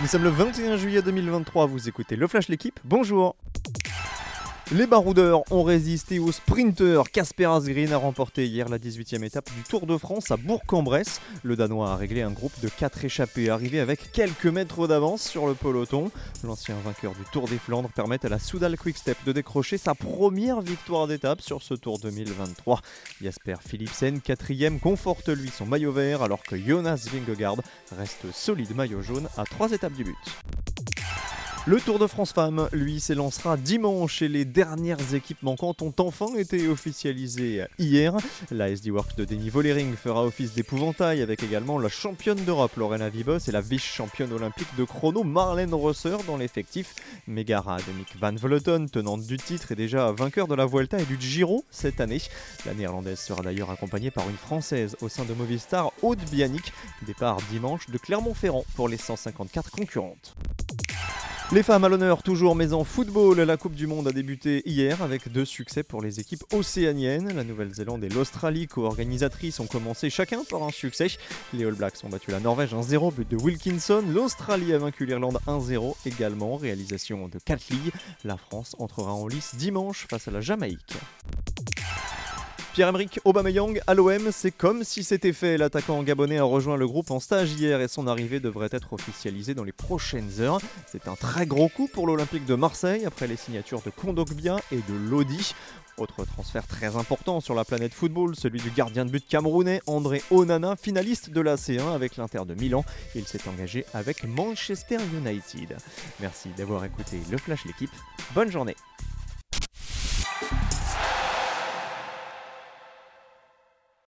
Nous sommes le 21 juillet 2023, vous écoutez Le Flash L'équipe, bonjour les baroudeurs ont résisté aux sprinteurs. Casper Asgreen a remporté hier la 18e étape du Tour de France à Bourg-en-Bresse. Le Danois a réglé un groupe de 4 échappés, arrivé avec quelques mètres d'avance sur le peloton. L'ancien vainqueur du Tour des Flandres permet à la Soudal Quickstep de décrocher sa première victoire d'étape sur ce Tour 2023. Jasper Philipsen, quatrième, conforte lui son maillot vert alors que Jonas Vingegaard reste solide maillot jaune à 3 étapes du but. Le Tour de France Femmes, lui, s'élancera dimanche et les dernières équipes manquantes ont enfin été officialisées hier. La SD Works de Denis Vollering fera office d'épouvantail avec également la championne d'Europe Lorena Vibos et la vice-championne olympique de chrono Marlène Rosser dans l'effectif. Megara de Mick Van Vleuten, tenante du titre et déjà vainqueur de la Vuelta et du Giro cette année. La néerlandaise sera d'ailleurs accompagnée par une française au sein de Movistar, Aude Bianic. Départ dimanche de Clermont-Ferrand pour les 154 concurrentes. Les femmes à l'honneur toujours, mais en football, la Coupe du Monde a débuté hier avec deux succès pour les équipes océaniennes. La Nouvelle-Zélande et l'Australie, co-organisatrices, ont commencé chacun par un succès. Les All Blacks ont battu la Norvège 1-0, but de Wilkinson. L'Australie a vaincu l'Irlande 1-0 également, réalisation de Catley. La France entrera en lice dimanche face à la Jamaïque. Pierre-Emerick Aubameyang à l'OM, c'est comme si c'était fait. L'attaquant gabonais a rejoint le groupe en stage hier et son arrivée devrait être officialisée dans les prochaines heures. C'est un très gros coup pour l'Olympique de Marseille après les signatures de Kondogbia et de Lodi. Autre transfert très important sur la planète football, celui du gardien de but camerounais André Onana, finaliste de la C1 avec l'Inter de Milan. Il s'est engagé avec Manchester United. Merci d'avoir écouté le Flash l'équipe. Bonne journée.